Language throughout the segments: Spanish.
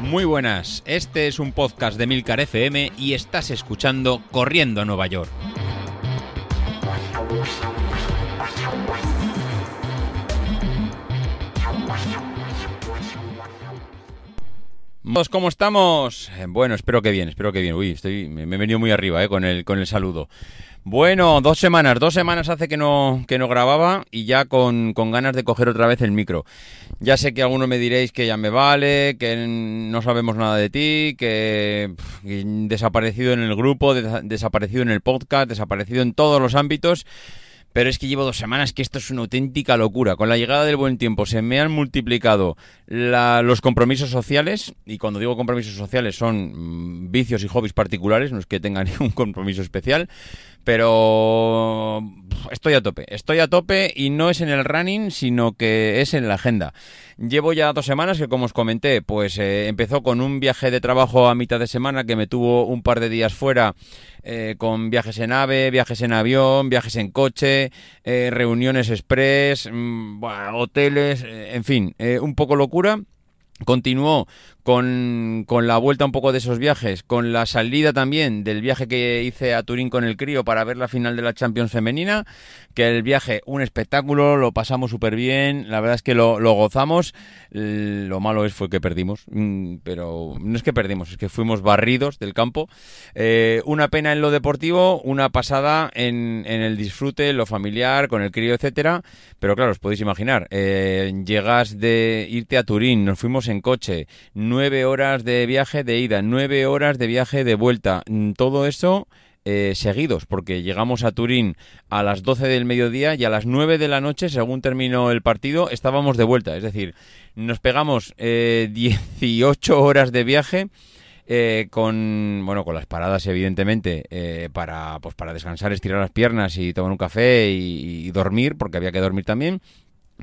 Muy buenas, este es un podcast de Milcar FM y estás escuchando Corriendo a Nueva York. ¿Cómo estamos? Eh, Bueno, espero que bien, espero que bien. Uy, me he venido muy arriba eh, con, el, con el saludo. Bueno, dos semanas, dos semanas hace que no, que no grababa y ya con, con ganas de coger otra vez el micro. Ya sé que algunos me diréis que ya me vale, que no sabemos nada de ti, que, desaparecido en el grupo, desa- desaparecido en el podcast, desaparecido en todos los ámbitos. Pero es que llevo dos semanas que esto es una auténtica locura. Con la llegada del buen tiempo se me han multiplicado los compromisos sociales. Y cuando digo compromisos sociales son mm, vicios y hobbies particulares, no es que tenga ningún compromiso especial. Pero estoy a tope, estoy a tope y no es en el running, sino que es en la agenda. Llevo ya dos semanas que, como os comenté, pues eh, empezó con un viaje de trabajo a mitad de semana que me tuvo un par de días fuera eh, con viajes en ave, viajes en avión, viajes en coche, eh, reuniones express, mm, hoteles, en fin, un poco locura. Continuó con, con la vuelta un poco de esos viajes, con la salida también del viaje que hice a Turín con el crío para ver la final de la Champions femenina, que el viaje, un espectáculo, lo pasamos súper bien, la verdad es que lo, lo gozamos, lo malo es fue que perdimos, mm, pero no es que perdimos, es que fuimos barridos del campo, Eh, una pena en lo deportivo, una pasada en, en el disfrute, lo familiar, con el crío, etcétera, pero claro, os podéis imaginar, eh, llegas de irte a Turín, nos fuimos en coche, nueve horas de viaje de ida, nueve horas de viaje de vuelta, Mm, todo eso eh, seguidos, porque llegamos a Turín a las 12 del mediodía y a las 9 de la noche, según terminó el partido, estábamos de vuelta. Es decir, nos pegamos eh, 18 horas de viaje. eh, con bueno con las paradas evidentemente eh, para pues para descansar estirar las piernas y tomar un café y, y dormir porque había que dormir también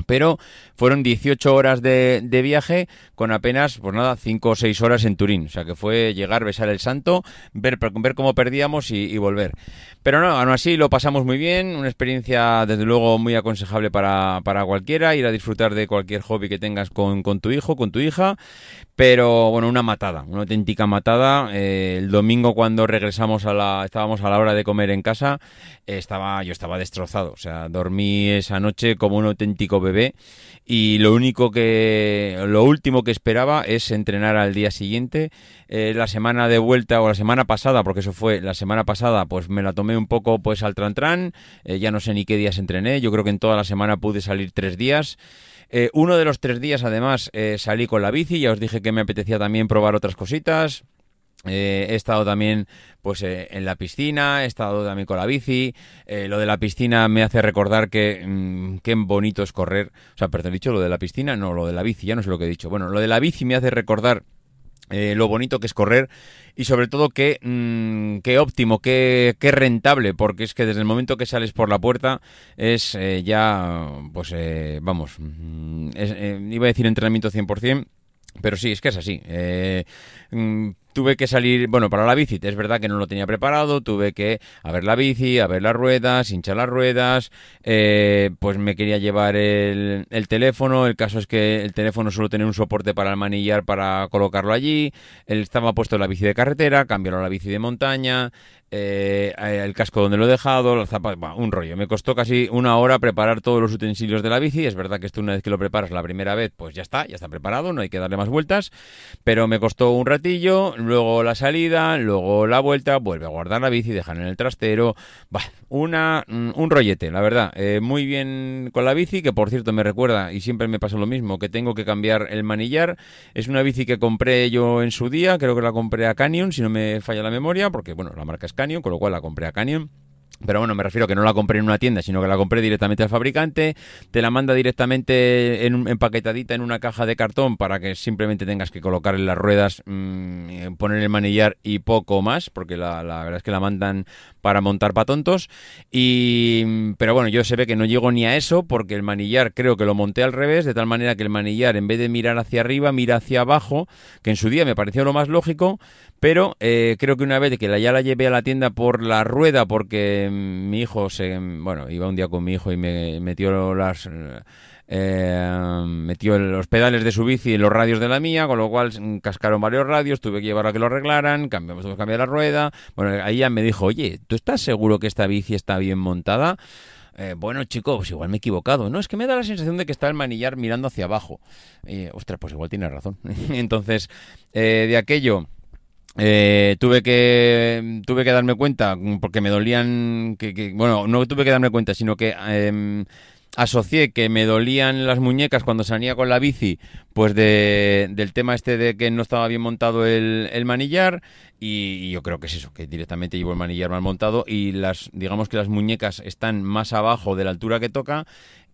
pero fueron 18 horas de, de viaje con apenas, pues nada, 5 o 6 horas en Turín. O sea que fue llegar, besar el santo, ver, ver cómo perdíamos y, volver. Pero no, aún así lo pasamos muy bien. Una experiencia, desde luego, muy aconsejable para, para cualquiera. Ir a disfrutar de cualquier hobby que tengas con, con tu hijo, con tu hija. Pero bueno, una matada, una auténtica matada. Eh, el domingo cuando regresamos a la, estábamos a la hora de comer en casa, estaba, yo estaba destrozado. O sea, dormí esa noche como un auténtico bebé. Y lo único que, lo último que esperaba es entrenar al día siguiente. Eh, la semana de vuelta o la semana pasada, porque eso fue la semana pasada, pues me la tomé un poco pues al tran tran. Eh, ya no sé ni qué días entrené. Yo creo que en toda la semana pude salir tres días. Eh, uno de los tres días, además, eh, salí con la bici. Ya os dije que me apetecía también probar otras cositas. Eh, he estado también pues eh, en la piscina, he estado también con la bici. Eh, lo de la piscina me hace recordar que mm, qué bonito es correr. O sea, perdón, he dicho lo de la piscina, no, lo de la bici, ya no sé lo que he dicho. Bueno, lo de la bici me hace recordar eh, lo bonito que es correr y sobre todo mm, qué óptimo, qué, rentable, porque es que desde el momento que sales por la puerta es ya, pues eh, vamos, mm, iba a decir entrenamiento 100%, pero sí, es que es así. Tuve que salir, bueno, para la bici, es verdad que no lo tenía preparado, tuve que a ver la bici, a ver las ruedas, hinchar las ruedas, eh, pues me quería llevar el, el teléfono, el caso es que el teléfono solo tenía un soporte para el manillar para colocarlo allí, él estaba puesto en la bici de carretera, cambiaron la bici de montaña, eh, el casco donde lo he dejado, los zapatos, bah, un rollo. Me costó casi una hora preparar todos los utensilios de la bici. Es verdad que esto una vez que lo preparas la primera vez, pues ya está, ya está preparado, no hay que darle más vueltas. Pero me costó un ratillo, luego la salida, luego la vuelta, vuelve a guardar la bici, dejar en el trastero. Bah, una, mm, un rollete, la verdad. Eh, muy bien con la bici, que por cierto me recuerda, y siempre me pasa lo mismo, que tengo que cambiar el manillar. Es una bici que compré yo en su día, creo que la compré a Canyon, si no me falla la memoria, porque bueno, la marca es Canyon, con lo cual la compré a Canyon. Pero bueno, me refiero que no la compré en una tienda, sino que la compré directamente al fabricante, te la manda directamente en, empaquetadita en una caja de cartón para que simplemente tengas que colocar en las ruedas, mm, poner el manillar y poco más, porque la, la verdad es que la mandan para montar para tontos. Y, pero bueno, yo se ve que no llego ni a eso, porque el manillar creo que lo monté al revés, de tal manera que el manillar en vez de mirar hacia arriba, mira hacia abajo, que en su día me pareció lo más lógico, pero eh, creo que una vez que ya la llevé a la tienda por la rueda, porque mi hijo se, bueno, iba un día con mi hijo y me metió las, eh, metió los pedales de su bici en los radios de la mía, con lo cual cascaron varios radios, tuve que llevar a que lo arreglaran, cambiamos, que cambiar la rueda. Bueno, ahí ya me dijo, oye, ¿tú estás seguro que esta bici está bien montada? Eh, bueno, chicos, pues igual me he equivocado. No, es que me da la sensación de que está el manillar mirando hacia abajo. Y, ostras, pues igual tiene razón. Entonces, eh, de aquello... Eh, tuve que tuve que darme cuenta porque me dolían que, bueno no tuve que darme cuenta sino que em, asocié que me dolían las muñecas cuando salía con la bici, pues de, del tema este de que no estaba bien montado el, manillar y, yo creo que es eso, que directamente llevo el manillar mal montado y las digamos que las muñecas están más abajo de la altura que toca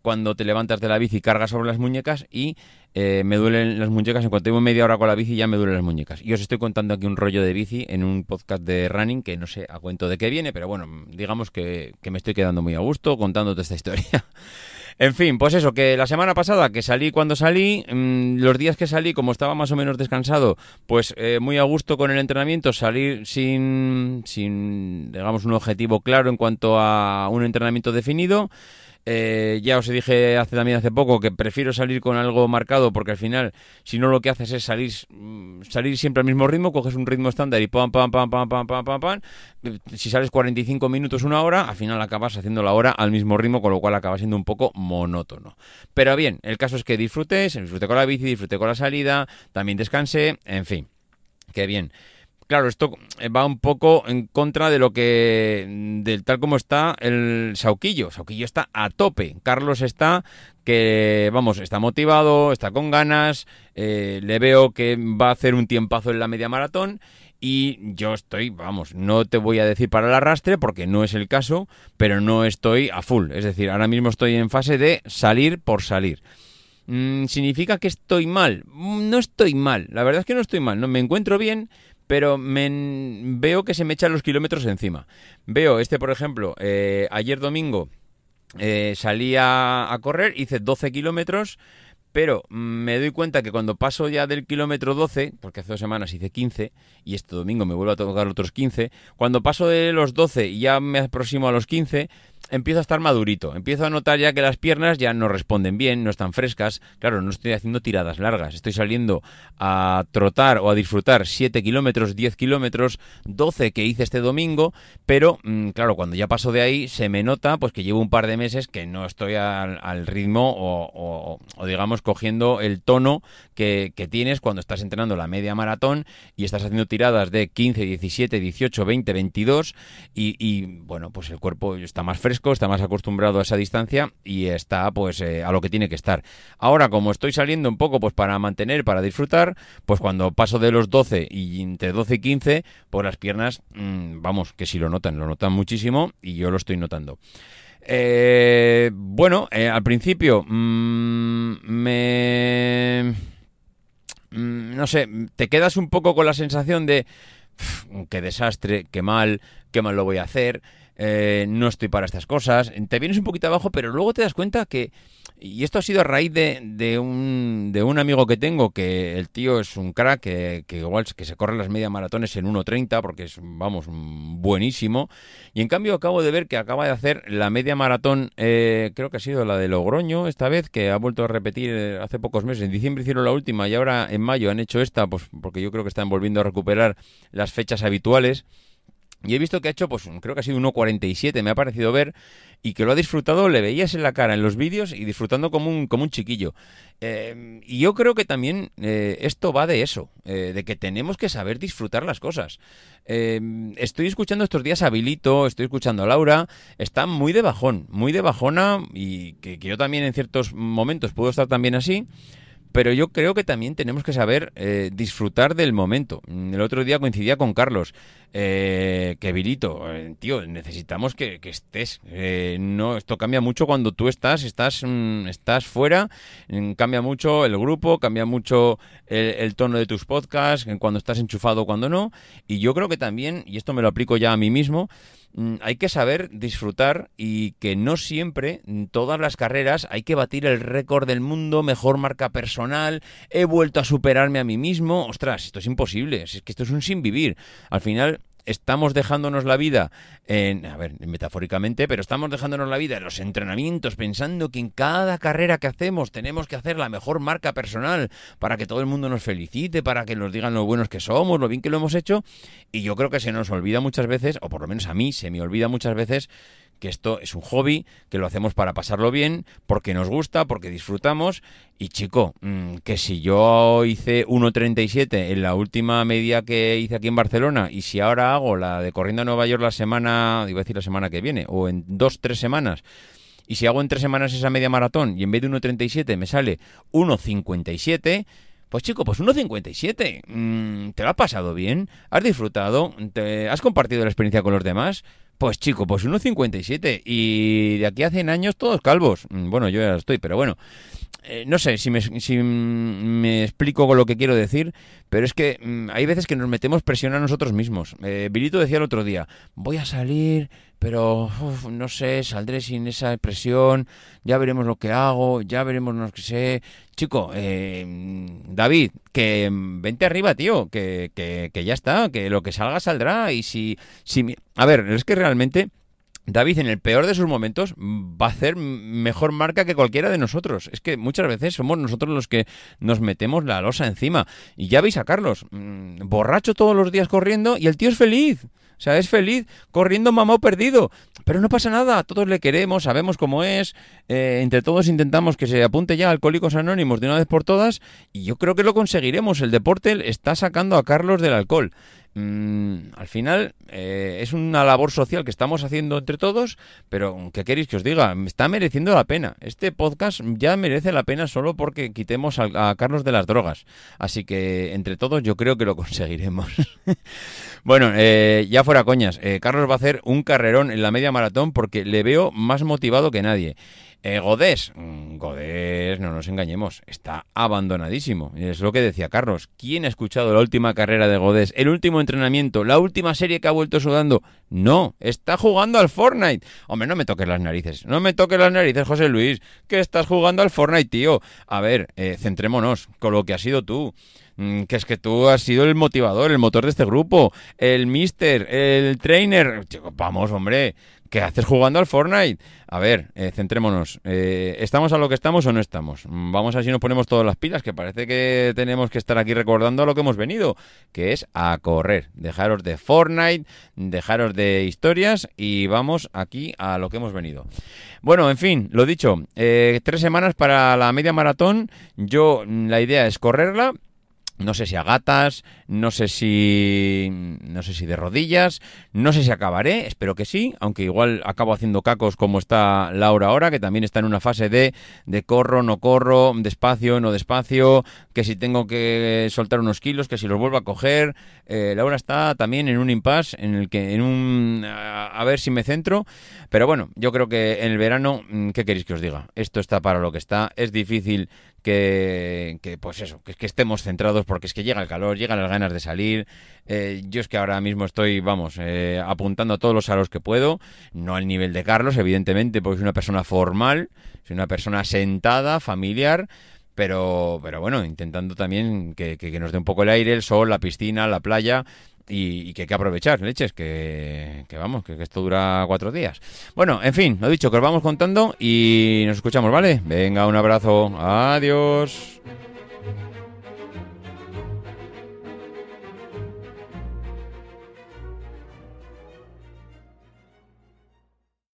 cuando te levantas de la bici cargas sobre las muñecas y eh, me duelen las muñecas. En cuanto llevo media hora con la bici ya me duelen las muñecas. Y os estoy contando aquí un rollo de bici en un podcast de running que no sé a cuento de qué viene, pero bueno, digamos que, que me estoy quedando muy a gusto contándote esta historia. En fin, pues eso, que la semana pasada que salí cuando salí, mm, los días que salí, como estaba más o menos descansado, pues eh, muy a gusto con el entrenamiento, salir sin, sin, digamos, un objetivo claro en cuanto a un entrenamiento definido. Eh, ya os dije hace también hace poco que prefiero salir con algo marcado porque al final, si no lo que haces es salir, mm, salir siempre al mismo ritmo, coges un ritmo estándar y pam, pam, pam, pam, pam, pam, pam, pam. Si sales 45 minutos, una hora, al final acabas haciendo la hora al mismo ritmo, con lo cual acaba siendo un poco monótono. Pero bien, el caso es que disfrutes, disfrute con la bici, disfrute con la salida, también descanse, en fin, qué bien claro, esto va un poco en contra de lo que, del tal como está el Sauquillo. Sauquillo está a tope. Carlos está que, vamos, está motivado, está con ganas. Eh, le veo que va a hacer un tiempazo en la media maratón. Y yo estoy, vamos, no te voy a decir para el arrastre porque no es el caso, pero no estoy a full. Es decir, ahora mismo estoy en fase de salir por salir. Mm, ¿Significa que estoy mal? Mm, no estoy mal, la verdad es que no estoy mal, no me encuentro bien, pero me, veo que se me echan los kilómetros encima. Veo este, por ejemplo, eh, ayer domingo eh, salí a, correr, hice 12 kilómetros, pero me doy cuenta que cuando paso ya del kilómetro 12, porque hace dos semanas hice 15 y este domingo me vuelvo a tocar otros 15, cuando paso de los 12 y ya me aproximo a los 15, empiezo a estar madurito. Empiezo a notar ya que las piernas ya no responden bien, no están frescas. Claro, no estoy haciendo tiradas largas. Estoy saliendo a trotar o a disfrutar 7 kilómetros, 10 kilómetros, 12 que hice este domingo. Pero, mm, claro, cuando ya paso de ahí, se me nota pues que llevo un par de meses que no estoy al, ritmo o, digamos, cogiendo el tono que, tienes cuando estás entrenando la media maratón y estás haciendo tiradas de 15, 17, 18, 20, 22. Y, y bueno, pues el cuerpo está más fresco está más acostumbrado a esa distancia y está pues eh, a lo que tiene que estar. Ahora, como estoy saliendo un poco pues para mantener, para disfrutar, pues cuando paso de los 12 y entre 12 y 15, pues las piernas, mm, vamos, que si lo notan, lo notan muchísimo y yo lo estoy notando. Eh, bueno, eh, al principio mm, me... Mm, no sé, te quedas un poco con la sensación de qué desastre, qué mal, qué mal lo voy a hacer. Eh, no estoy para estas cosas, te vienes un poquito abajo, pero luego te das cuenta que, y esto ha sido a raíz de, de, un, de un amigo que tengo, que el tío es un crack, que, igual que se corre las media maratones en 1.30, porque es, vamos, buenísimo, y en cambio acabo de ver que acaba de hacer la media maratón, eh, creo que ha sido la de Logroño esta vez, que ha vuelto a repetir eh, hace pocos meses, en diciembre hicieron la última y ahora en mayo han hecho esta, pues porque yo creo que están volviendo a recuperar las fechas habituales. Y he visto que ha hecho, pues creo que ha sido 1.47, me ha parecido ver, y que lo ha disfrutado, le veías en la cara en los vídeos y disfrutando como un, como un chiquillo. Eh, y yo creo que también eh, esto va de eso, eh, de que tenemos que saber disfrutar las cosas. estoy escuchando estos días a Bilito, estoy escuchando a Laura, está muy de bajón, muy de bajona, y que, que yo también en ciertos momentos puedo estar también así pero yo creo que también tenemos que saber eh, disfrutar del momento. El otro día coincidía con Carlos, eh, que Virito, eh, tío, necesitamos que, estés. Eh, no, esto cambia mucho cuando tú estás, estás, mm, estás fuera, mm, cambia mucho el grupo, cambia mucho el, el, tono de tus podcasts, cuando estás enchufado, cuando no. Y yo creo que también, y esto me lo aplico ya a mí mismo, Mm, hay que saber disfrutar y que no siempre, en todas las carreras, hay que batir el récord del mundo, mejor marca personal, he vuelto a superarme a mí mismo. Ostras, esto es imposible, es que esto es un sin vivir. Al final, estamos dejándonos la vida, en, a ver, metafóricamente, pero estamos dejándonos la vida en los entrenamientos pensando que en cada carrera que hacemos tenemos que hacer la mejor marca personal para que todo el mundo nos felicite, para que nos digan lo buenos que somos, lo bien que lo hemos hecho. Y yo creo que se nos olvida muchas veces, o por lo menos a mí se me olvida muchas veces, que esto es un hobby, que lo hacemos para pasarlo bien, porque nos gusta, porque disfrutamos. Y chico, mm, que si yo hice 1.37 en la última media que hice aquí en Barcelona, y si ahora hago la de corriendo a Nueva York la semana, iba a decir la semana que viene, o en dos, tres semanas, y si hago en tres semanas esa media maratón y en vez de 1.37 me sale 1.57, pues chico, pues 1.57. Mm, ¿Te lo ha pasado bien? ¿Has disfrutado? ¿Te ¿Has compartido la experiencia con los demás? Pues chico, pues 1,57 y de aquí a 100 años todos calvos. Mm, bueno, yo ya estoy, pero bueno. Eh, no sé si me, explico con lo que quiero decir, pero es que mm, hay veces que nos metemos presión a nosotros mismos. Eh, decía el otro día, voy a salir, pero no sé, saldré sin esa presión, ya veremos lo que hago, ya veremos lo que sé. Chico, eh, David, que vente arriba, tío, que, que, que, ya está, que lo que salga saldrá. Y si, si. A ver, es que realmente. David, en el peor de sus momentos, va a hacer mejor marca que cualquiera de nosotros. Es que muchas veces somos nosotros los que nos metemos la losa encima. Y ya veis a Carlos, mm, borracho todos los días corriendo y el tío es feliz. O sea, es feliz corriendo mamá perdido. Pero no pasa nada, todos le queremos, sabemos cómo es. Eh, entre todos intentamos que se apunte ya Alcohólicos Anónimos de una vez por todas. Y yo creo que lo conseguiremos. El deporte está sacando a Carlos del alcohol. Mm, al final eh, es una labor social que estamos haciendo entre todos, pero ¿qué queréis que os diga? Está mereciendo la pena. Este podcast ya merece la pena solo porque quitemos a, Carlos de las drogas. Así que entre todos yo creo que lo conseguiremos. bueno, eh, ya fuera coñas, eh, Carlos va a hacer un carrerón en la media maratón porque le veo más motivado que nadie. Eh, Godés, mm, Godés, no nos engañemos, está abandonadísimo. Es lo que decía Carlos. ¿Quién ha escuchado la última carrera de Godés? El último entrenamiento, la última serie que ha vuelto sudando. No, está jugando al Fortnite. Hombre, no me toques las narices. No me toques las narices, José Luis. Que estás jugando al Fortnite, tío. A ver, eh, centrémonos con lo que has sido tú mm, que es que tú has sido el motivador, el motor de este grupo, el mister, el trainer. Vamos, hombre, ¿Qué haces jugando al Fortnite? A ver, eh, centrémonos. Eh, ¿Estamos a lo que estamos o no estamos? Vamos a ver si nos ponemos todas las pilas, que parece que tenemos que estar aquí recordando a lo que hemos venido, que es a correr. Dejaros de Fortnite, dejaros de historias y vamos aquí a lo que hemos venido. Bueno, en fin, lo dicho, eh, tres semanas para la media maratón. Yo, la idea es correrla no sé si a gatas, no sé si no sé si de rodillas, no sé si acabaré, espero que sí, aunque igual acabo haciendo cacos como está Laura ahora, que también está en una fase de, de corro, no corro, despacio, no despacio, que si tengo que soltar unos kilos, que si los vuelvo a coger. Eh, Laura está también en un impasse en el que en un a, ver si me centro, pero bueno, yo creo que en el verano, mm, ¿qué queréis que os diga? Esto está para lo que está, es difícil que, pues eso, que, que estemos centrados porque es que llega el calor, llegan las ganas de salir. Eh, yo es que ahora mismo estoy, vamos, eh, apuntando a todos los salos que puedo, no al nivel de Carlos, evidentemente, porque soy una persona formal, soy una persona sentada, familiar, pero, pero bueno, intentando también que, que, nos dé un poco el aire, el sol, la piscina, la playa, y, que hay que aprovechar, leches, que, que vamos, que, que, esto dura cuatro días. Bueno, en fin, lo dicho, que os vamos contando y nos escuchamos, ¿vale? Venga, un abrazo, adiós.